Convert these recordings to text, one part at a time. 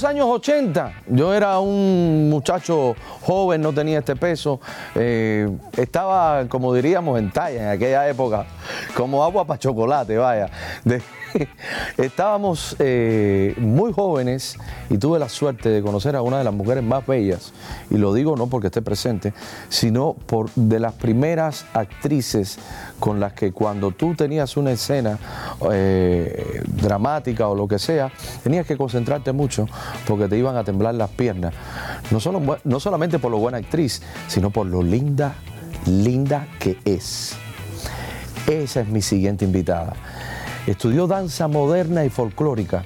los años 80, yo era un muchacho joven, no tenía este peso, eh, estaba, como diríamos, en talla en aquella época, como agua para chocolate, vaya. Estábamos eh, muy jóvenes y tuve la suerte de conocer a una de las mujeres más bellas, y lo digo no porque esté presente, sino por de las primeras actrices con las que cuando tú tenías una escena eh, dramática o lo que sea, tenías que concentrarte mucho porque te iban a temblar las piernas. No, solo, no solamente por lo buena actriz, sino por lo linda, linda que es. Esa es mi siguiente invitada. Estudió danza moderna y folclórica.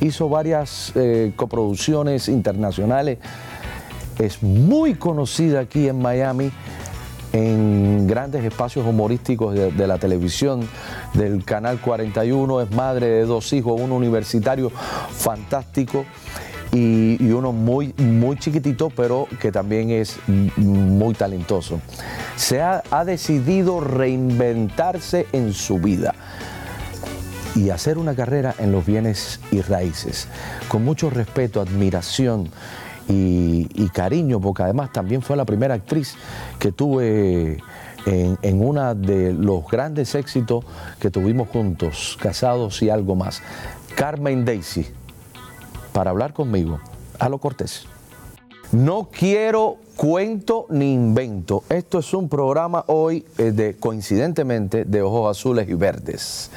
Hizo varias eh, coproducciones internacionales. Es muy conocida aquí en Miami en grandes espacios humorísticos de, la televisión del Canal 41. Es madre de dos hijos, uno universitario fantástico y, uno muy, muy chiquitito, pero que también es muy talentoso. Se ha, ha decidido reinventarse en su vida y hacer una carrera en los bienes y raíces, con mucho respeto, admiración y, cariño, porque además también fue la primera actriz que tuve en, en uno de los grandes éxitos que tuvimos juntos, casados y algo más. Carmen Daisy, para hablar conmigo, a lo Cortés. No quiero cuento ni invento. Esto es un programa hoy eh, de coincidentemente de ojos azules y verdes.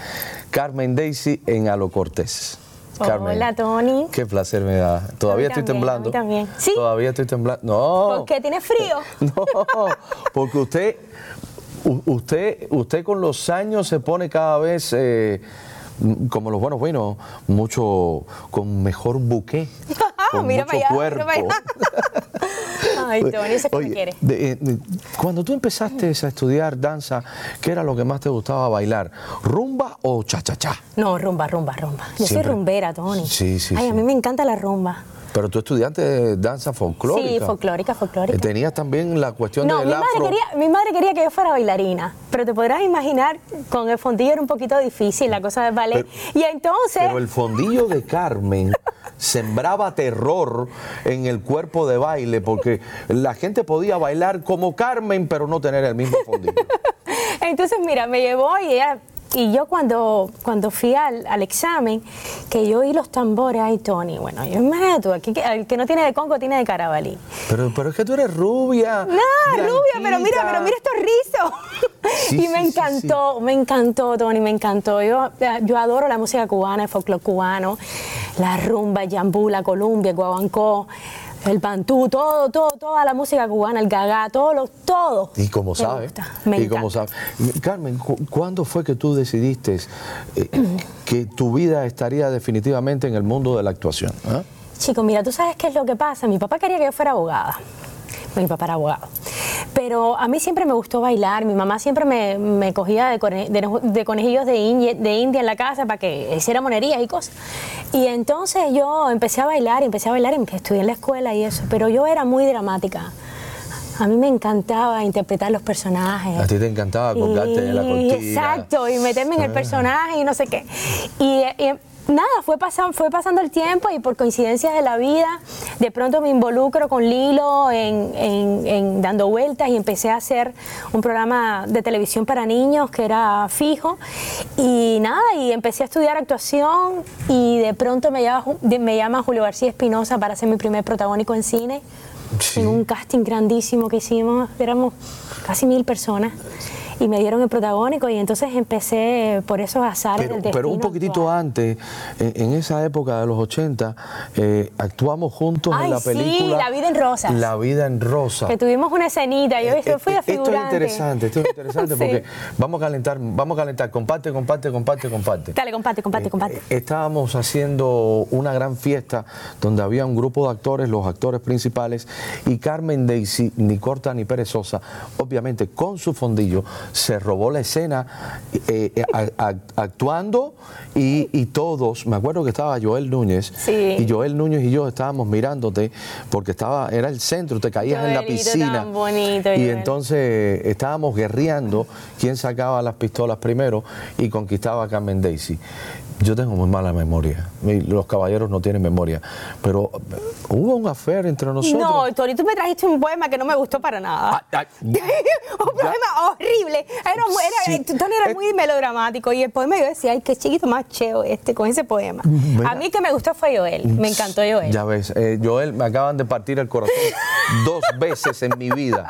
Carmen Daisy en Alo Cortés. Hola, Tony. Qué placer me da. Todavía estoy también, temblando. a mí también. ¿Sí? Todavía estoy temblando. No. ¿Por qué? ¿Tienes frío? No, porque usted, usted, usted con los años se pone cada vez eh, como los buenos vinos, mucho con mejor buque, con Mira mucho para allá, cuerpo. mira para Ay, Tony, eso que me Oye, quiere. de- eh, de- cuando tú empezaste a estudiar danza, ¿qué era lo que más te gustaba bailar? ¿Rumba o cha-cha-cha? No, rumba, rumba, rumba. Yo Siempre. soy rumbera, Tony. Sí, sí, Ay, sí. a mí me encanta la rumba. Pero tú estudiaste de danza folclórica. Sí, folclórica, folclórica. Eh, Tenías también la cuestión No, del mi madre, quería, mi madre quería que yo fuera bailarina, pero te podrás imaginar, con el fondillo era un poquito difícil la cosa del ballet. Pero- y entonces, Pero el fondillo de Carmen sembraba terror en el cuerpo de baile porque la gente podía bailar como Carmen pero no tener el mismo fondillo. entonces mira, me llevó y ella- y yo cuando, cuando fui al, al examen, que yo oí los tambores, ay Tony, bueno, yo imagínate tú, aquí, que- el que no tiene de Congo tiene de carabalí. Pero, pero es que tú eres rubia. No, rubia, pero mira, pero mira estos rizos. Sí, y me sí, sí, encantó, me encantó, Tony, me encantó. Yo, yo adoro la música cubana, el folclore cubano, la rumba, el yambú, la columbia, el guaguancó, el bantú, todo, todo, toda la música cubana, el gagá, todo, lo, todo. Y como sabes, y como sabes. Carmen, cu- ¿cuándo fue que tú decidiste eh, que tu vida estaría definitivamente en el mundo de la actuación? ah? Chico, mira, tú sabes qué es lo que pasa. Mi papá quería que yo fuera abogada. Mi papá era abogado. Pero a mí siempre me gustó bailar. Mi mamá siempre me, me cogía de, cone- de- de conejillos de India, de India en la casa para que hiciera monerías y cosas. Y entonces yo empecé a bailar, y empecé a bailar, y estudié en la escuela y eso. Pero yo era muy dramática. A mí me encantaba interpretar los personajes. A ti te encantaba colgarte en la cortina. Exacto, y meterme en el personaje y no sé qué. Y, y nada, fue, pasan, fue pasando el tiempo y por coincidencias de la vida, de pronto me involucro con Lilo en, en- en dando vueltas y empecé a hacer un programa de televisión para niños que era fijo. Y nada, y empecé a estudiar actuación y de pronto me llama, me llama Julio García Espinosa para ser mi primer protagónico en cine. Sí. En un casting grandísimo que hicimos, éramos casi mil personas. Y me dieron el protagónico y entonces empecé por esos azares Pero, del pero un poquitito actual. antes, en, en esa época de los 80, eh, actuamos juntos en la sí, película La vida en rosas. La vida en rosa. Que tuvimos una escenita, yo Eh, fui eh, a Esto es figurante. interesante, esto es interesante Sí. porque vamos a calentar, vamos a calentar, comparte, comparte, comparte, comparte. Dale, comparte, comparte, comparte. Eh, estábamos haciendo una gran fiesta donde había un grupo de actores, los actores principales, y Carmen Daisy, ni corta ni perezosa, obviamente con su fondillo, se robó la escena eh, eh, a- a- actuando y, y todos, me acuerdo que estaba Joel Núñez Sí. y Joel Núñez y yo estábamos mirándote porque estaba, era el centro, te caías en la piscina. tan bonito, y Joel. entonces estábamos guerreando quién sacaba las pistolas primero y conquistaba a Carmen Daisy. Yo tengo muy mala memoria. Los caballeros no tienen memoria. Pero eh, hubo un affair entre nosotros. No, Tony, tú me trajiste un poema que no me gustó para nada. Ah, ah, un poema horrible. Era, muy- era- Sí. Tony era Eh. muy melodramático y el poema yo decía, ay, qué chiquito más cheo este con ese poema. Mira. A mí que me gustó fue Joel, me encantó Joel. Ya ves, eh, Joel, me acaban de partir el corazón dos veces en mi vida.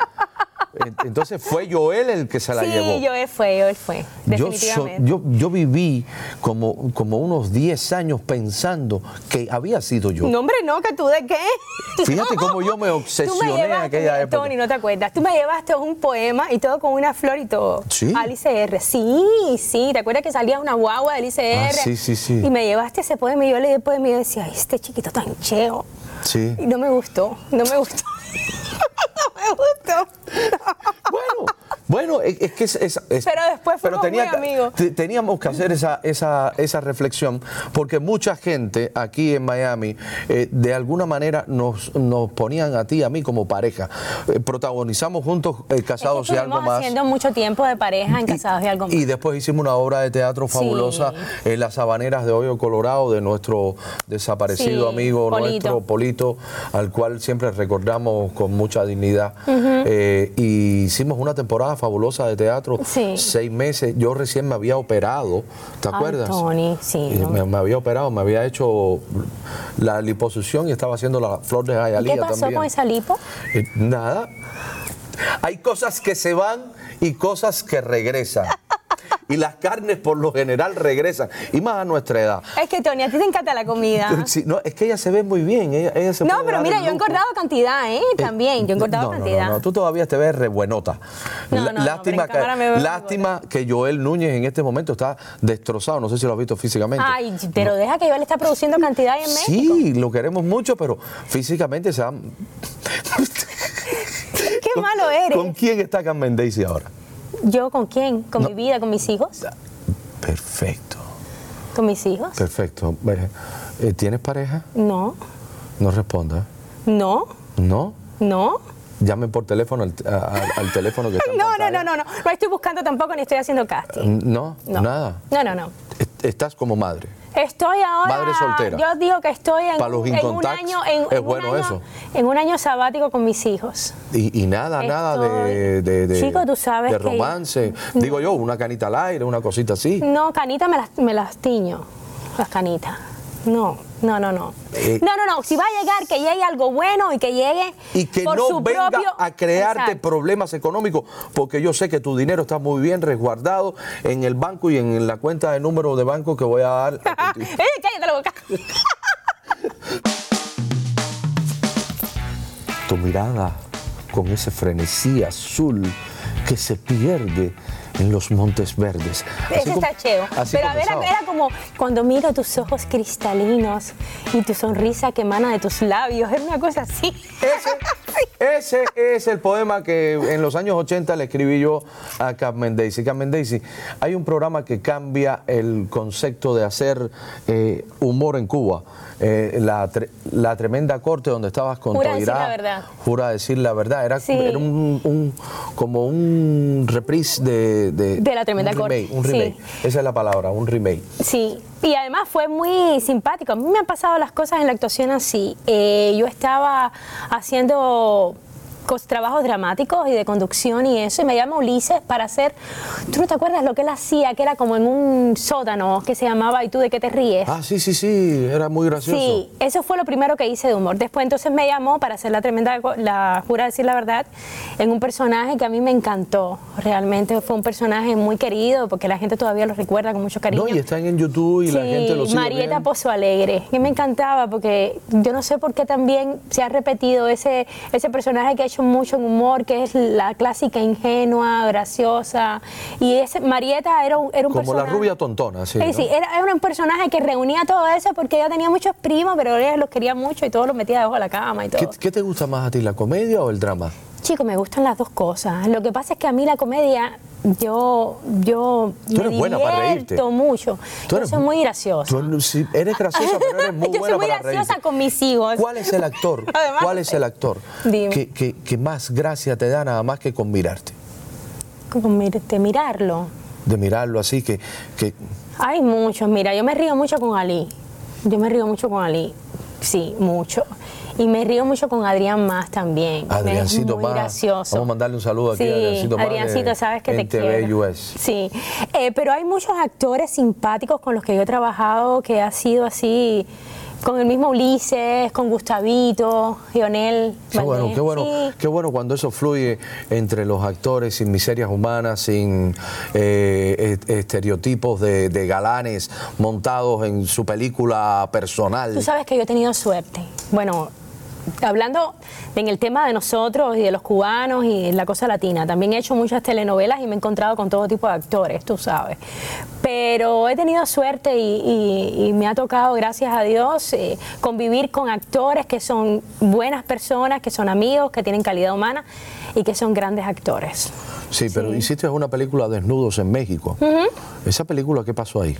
En- Entonces fue Joel el que se la sí, llevó. Joel fue, Joel fue, Yo, definitivamente. yo, yo viví como, como unos 10 años pensando que había sido yo. No, hombre, no, que tú de qué. Fíjate No. cómo yo me obsesioné en llevaste, aquella época. Tony, no te acuerdas. Tú me llevaste un poema y todo con una flor y todo. Sí. Alice R. Sí, sí. ¿Te acuerdas que salía una guagua de Alice Ah, R? sí, sí, sí. Y me llevaste ese poema y yo leí el poema y yo decía, ay, este chiquito tan cheo. Sí. Y no me gustó, no me gustó. no me gustó. Bueno, bueno, es, es que es, es- Pero después fuimos muy que- amigos. te- teníamos que hacer esa, esa, esa reflexión porque mucha gente aquí en Miami eh, de alguna manera nos, nos ponían a ti y a mí como pareja. Eh, protagonizamos juntos eh, Casados Es que y algo más. haciendo mucho tiempo de pareja en Casados y algo más. Y después hicimos una obra de teatro Sí. fabulosa en las Habaneras de Hoyo Colorado de nuestro desaparecido Sí, amigo Polito. nuestro Polito, al cual siempre recordamos con mucha dignidad. Eh, y hicimos una temporada fabulosa de teatro, Sí. seis meses. Yo recién me había operado, ¿te Ay, acuerdas? Tony, sí, ¿no? me, me había operado, me había hecho la liposucción y estaba haciendo la flor de ¿Y Hialeah ¿Qué pasó también. con esa lipo? Eh, Nada. Hay cosas que se van y cosas que regresan. Y las carnes por lo general regresan. Y más a nuestra edad. Es que Tony, a ti te encanta la comida. Sí, no, es que ella se ve muy bien. Ella, ella se No, pero mira, yo he engordado cantidad, ¿eh? Eh, También, yo he engordado no, cantidad. No, no, tú todavía te ves re buenota. No, no, lástima que, lástima que Joel Núñez en este momento está destrozado. No sé si lo has visto físicamente. Ay, pero deja que le está produciendo cantidad en México. Sí, lo queremos mucho, pero físicamente se ha... Qué malo eres. ¿Con quién está Carmen Daisy ahora? ¿Yo con quién? ¿Con No. mi vida? ¿Con mis hijos? Perfecto, ¿Con mis hijos? perfecto. Eh, ¿Tienes pareja? No, No responda. no, ¿No? no. Llame por teléfono al, al- al teléfono que está No, no, no, no, no. No estoy buscando tampoco ni estoy haciendo casting. No, No. nada. No, no, no. Est- Estás como madre. Estoy ahora. Madre soltera. Yo digo que estoy en, Pa' los en un año. En, es en un bueno año- eso. En un año sabático con mis hijos. Y, y nada, nada de, de, de- Chico, tú sabes de que- romance. Digo yo, una canita al aire, una cosita así. No, canita me las, me las tiño. Las canitas. No, no, no, no. Eh, no, no, no. Si va a llegar, que llegue algo bueno y que llegue Y que por no su venga propio... a crearte Exacto. problemas económicos, porque yo sé que tu dinero está muy bien resguardado en el banco y en la cuenta de número de banco que voy a dar. a. ¡Eh, cállate la boca! tu mirada con ese frenesí azul que se pierde en los montes verdes. Ese está cheo. Pero a ver, era como cuando miro tus ojos cristalinos y tu sonrisa que emana de tus labios. Es una cosa así. Ese es el poema que en los años 80 le escribí yo a Carmen Daisy. Carmen Daisy, hay un programa que cambia el concepto de hacer eh, humor en Cuba. Eh, la, tre- la tremenda corte donde estabas con Jura decir Toirá, la verdad. Jura decir la verdad. Era, Sí. era un, un- como un reprise de, De La Tremenda un Corte, remake, Un sí. remake. Esa es la palabra, un remake. Sí, y además fue muy simpático. A mí me han pasado las cosas en la actuación así. Eh, yo estaba haciendo trabajos dramáticos y de conducción y eso, y me llama Ulises para hacer, ¿tú no te acuerdas lo que él hacía? Que era como en un sótano que se llamaba ¿Y tú de qué te ríes? Ah, sí, sí, sí, era muy gracioso. Sí, eso fue lo primero que hice de humor. Después entonces me llamó para hacer la tremenda, la jura decir la verdad, en un personaje que a mí me encantó. Realmente fue un personaje muy querido porque la gente todavía lo recuerda con mucho cariño. No, y están en YouTube y la Sí, gente lo sigue Marieta. Pozo Alegre, que me encantaba porque yo no sé por qué también se ha repetido ese, ese personaje que ha hecho mucho en humor, que es la clásica ingenua, graciosa. Y ese Marieta era un, era un Como la personaje. rubia tontona, sí. Sí, ¿no? sí, era, era un personaje que reunía todo eso porque ella tenía muchos primos, pero ella los quería mucho y todos los metía debajo de la cama y todo. ¿Qué, qué te gusta más a ti, la comedia o el drama? Chico, me gustan las dos cosas. Lo que pasa es que a mí la comedia, yo, yo Tú me eres buena para reírte. mucho. Tú Yo eres- soy muy graciosa. Tú eres graciosa, pero eres muy Yo buena soy muy para graciosa reírte. con mis hijos. ¿Cuál es el actor? Además, ¿Cuál es el actor Dime. que, que- que más gracia te da nada más que con mirarte? Como mir- de mirarlo. De mirarlo así, que, que Hay muchos, mira, yo me río mucho con Ali. Yo me río mucho con Ali. Sí, mucho. Y me río mucho con Adrián Más también. Adriancito Más. gracioso. Vamos a mandarle un saludo aquí a Sí, Adriancito Más Adriancito, sabes que te NTV quiero. US. Sí, Eh, pero hay muchos actores simpáticos con los que yo he trabajado que ha sido así, con el mismo Ulises, con Gustavito, Lionel. Qué bueno, qué bueno, Sí. qué bueno cuando eso fluye entre los actores sin miserias humanas, sin eh, est- estereotipos de, de galanes montados en su película personal. Tú sabes que yo he tenido suerte. Bueno, hablando en el tema de nosotros y de los cubanos y la cosa latina, también he hecho muchas telenovelas y me he encontrado con todo tipo de actores, tú sabes. Pero he tenido suerte y, me ha tocado, gracias a Dios, eh, convivir con actores que son buenas personas, que son amigos, que tienen calidad humana y que son grandes actores. Sí, pero hiciste una película Desnudos en México. ¿Esa película qué pasó ahí?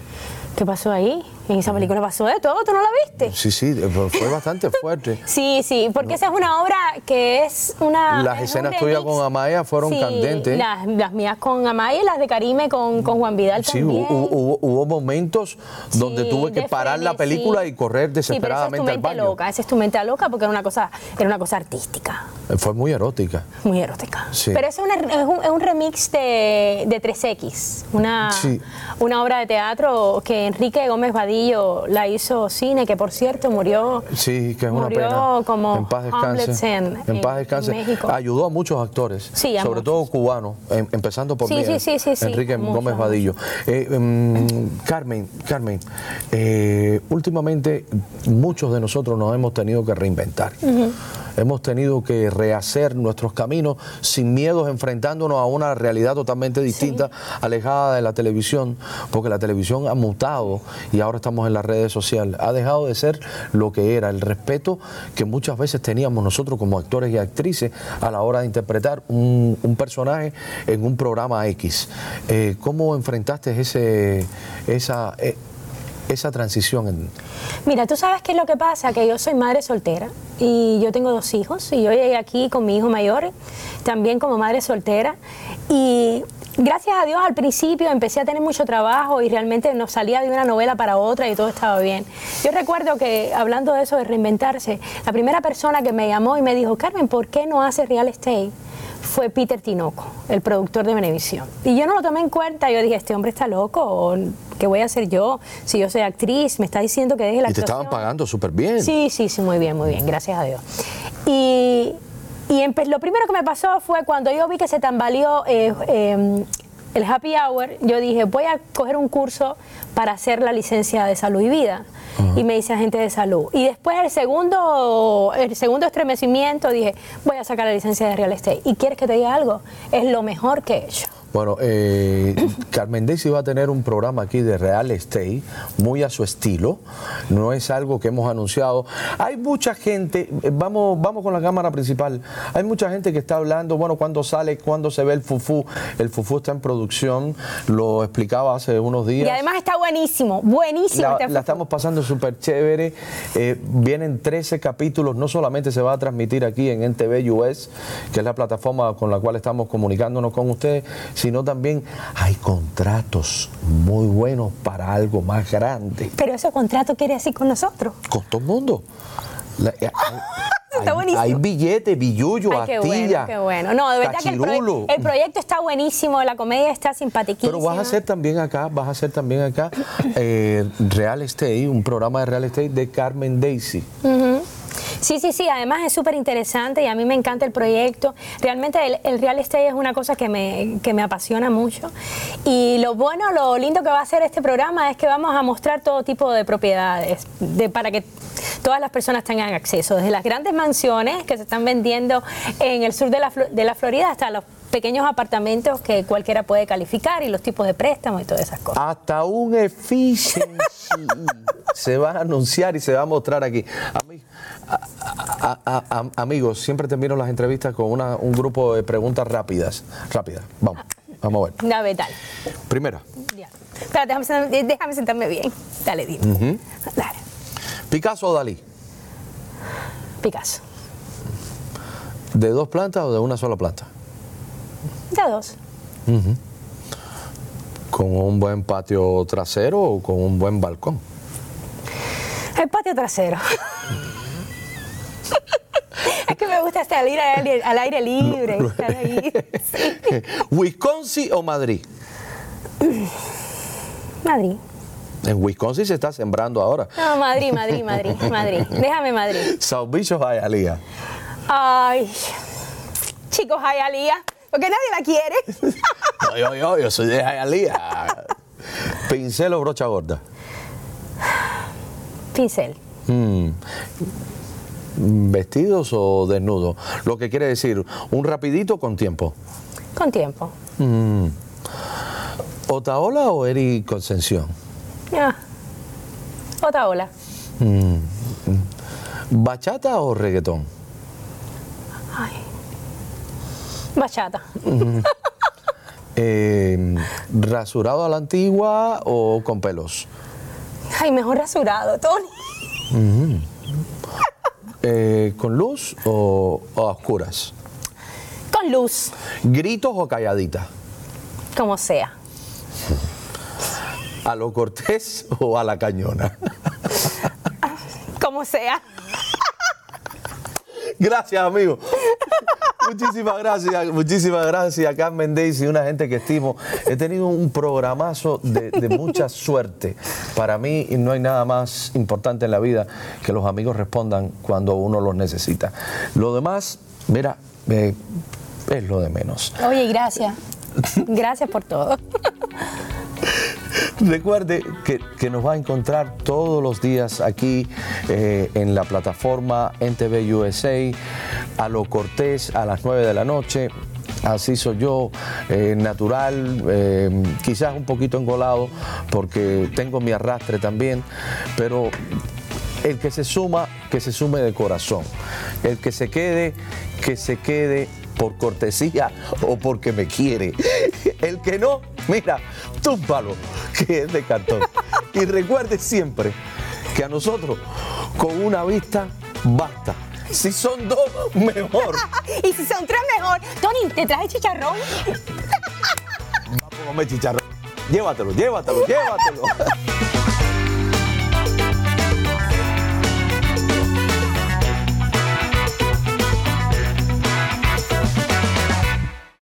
¿Qué pasó ahí? En esa película pasó de todo, ¿tú no la viste? Sí, sí, fue bastante fuerte. Sí, sí, porque esa es una obra que es una... Las es escenas tuyas con Amaya fueron Sí, candentes. Las, las mías con Amaya y las de Karime con, con Juan Vidal Sí, también. hubo, hubo- hubo momentos donde Sí, tuve que parar la película y correr Sí, pero esa es tu desesperadamente al mente baño. loca, esa es tu mente loca porque era una cosa, era una cosa artística, Eh, Fue muy erótica. muy erótica. Sí. Pero es, una- es un, es un remix de, de 3X, una, Sí. una obra de teatro que Enrique Gómez Vadillo la hizo cine, que por cierto murió Sí, que es una Murió pena. como en paz descanse. en- en paz en descanse. México. Ayudó a muchos actores, Sí, a sobre muchos. todo cubanos, em- empezando por Sí, mí, Enrique Gómez Vadillo. Eh, em, Carmen, Carmen, eh, últimamente muchos de nosotros nos hemos tenido que reinventar. Hemos tenido que rehacer nuestros caminos sin miedos, enfrentándonos a una realidad totalmente distinta, alejada de la televisión, porque la televisión ha mutado y ahora estamos en las redes sociales. Ha dejado de ser lo que era, el respeto que muchas veces teníamos nosotros como actores y actrices a la hora de interpretar un, un personaje en un programa X. Eh, ¿Cómo enfrentaste ese, esa, eh, esa transición? En, Mira, tú sabes qué es lo que pasa, que yo soy madre soltera y yo tengo dos hijos y yo llegué aquí con mi hijo mayor, también como madre soltera y gracias a Dios al principio empecé a tener mucho trabajo y realmente nos salía de una novela para otra y todo estaba bien. Yo recuerdo que hablando de eso de reinventarse, la primera persona que me llamó y me dijo, Carmen, ¿por qué no haces real estate? fue Peter Tinoco, el productor de Venevisión. Y yo no lo tomé en cuenta, yo dije, este hombre está loco, ¿o ¿qué voy a hacer yo? Si yo soy actriz, me está diciendo que deje la y te actuación. estaban pagando súper bien. Sí, sí, sí, muy bien, muy bien, gracias a Dios. Y, y lo primero que me pasó fue cuando yo vi que se tambaleó eh, eh, el happy hour, yo dije, voy a coger un curso para hacer la licencia de salud y vida. Y me dice agente de salud. Y después el segundo, el segundo estremecimiento dije, voy a sacar la licencia de real estate. ¿Y quieres que te diga algo? Es lo mejor que he hecho. Bueno, eh, Carmen Daisy va a tener un programa aquí de real estate, muy a su estilo. No es algo que hemos anunciado. Hay mucha gente, eh, vamos, vamos con la cámara principal. Hay mucha gente que está hablando, bueno, cuándo sale, cuándo se ve el fufú. El fufú está en producción, lo explicaba hace unos días. Y además está buenísimo, buenísimo. La, este la estamos pasando súper chévere. Eh, vienen 13 capítulos. No solamente se va a transmitir aquí en NTV US, que es la plataforma con la cual estamos comunicándonos con ustedes, sino también hay contratos muy buenos para algo más grande. Pero ese contrato quiere decir con nosotros. Con todo el mundo. La- eh, hay, Está hay- buenísimo. hay billetes, billullo, Ay, qué astilla. bueno, qué bueno. No, de verdad que el, proye- cachirulo. el proyecto está buenísimo, la comedia está simpatiquísima. Pero vas a hacer también acá, vas a hacer también acá eh, Real Estate, un programa de Real Estate de Carmen Daisy. Sí, sí, sí, además es súper interesante y a mí me encanta el proyecto. Realmente el, real estate es una cosa que me, que me apasiona mucho. Y lo bueno, lo lindo que va a hacer este programa es que vamos a mostrar todo tipo de propiedades de, para que todas las personas tengan acceso, desde las grandes mansiones que se están vendiendo en el sur de la, de la Florida hasta los pequeños apartamentos que cualquiera puede calificar y los tipos de préstamos y todas esas cosas. Hasta un efficiency se va a anunciar y se va a mostrar aquí. Ami- a- a- a- amigos, siempre termino las entrevistas con una- un grupo de preguntas rápidas. Rápidas. Vamos, vamos a ver. A ver, dale. Primera, Ya. Espera, déjame, sentarme- déjame sentarme bien. Dale, dime. Dale. ¿Picasso o Dalí? Picasso. ¿De dos plantas o de una sola planta? De dos. ¿Con un buen patio trasero o con un buen balcón? El patio trasero. que me gusta salir al aire, al aire libre. estar ahí. Sí. ¿Wisconsin o Madrid? Madrid. En Wisconsin se está sembrando ahora. No, Madrid, Madrid, Madrid, Madrid. Déjame Madrid. South Beach o Hialeah. Ay, chicos, Hialeah, porque nadie la quiere. Yo, yo, yo, yo soy de Hialeah. ¿Pincel o brocha gorda? Pincel. Mm. ¿Vestidos o desnudos? Lo que quiere decir, un rapidito con tiempo. Con tiempo. Mm. ¿Otaola o Eri Concepción? Ah. Otra ola. Mm. ¿Bachata o reggaetón? Ay. Bachata. Eh, ¿Rasurado a la antigua o con pelos? Ay, mejor rasurado, Tony. Eh, ¿Con luz o, o a oscuras? Con luz, ¿Gritos o calladita? como sea. ¿A lo cortés o a la cañona? Como sea. Gracias, amigo. Muchísimas gracias, muchísimas gracias a Carmen Daisy, una gente que estimo. He tenido un programazo de, de mucha suerte. Para mí no hay nada más importante en la vida que los amigos respondan cuando uno los necesita. Lo demás, mira, eh, es lo de menos. Oye, gracias. Gracias por todo. Recuerde que, que nos va a encontrar todos los días aquí eh, en la plataforma NTV USA, a lo Cortés a las 9 de la noche. Así soy yo, eh, natural, eh, quizás un poquito engolado porque tengo mi arrastre también, pero el que se suma, que se sume de corazón. El que se quede, que se quede por cortesía o porque me quiere. El que no, mira, túmbalo, que es de cartón. Y recuerde siempre que a nosotros con una vista basta. Si son dos, mejor. y si son tres, mejor. Tony, ¿te traje chicharrón? Vamos a comer chicharrón. Llévatelo, llévatelo, llévatelo.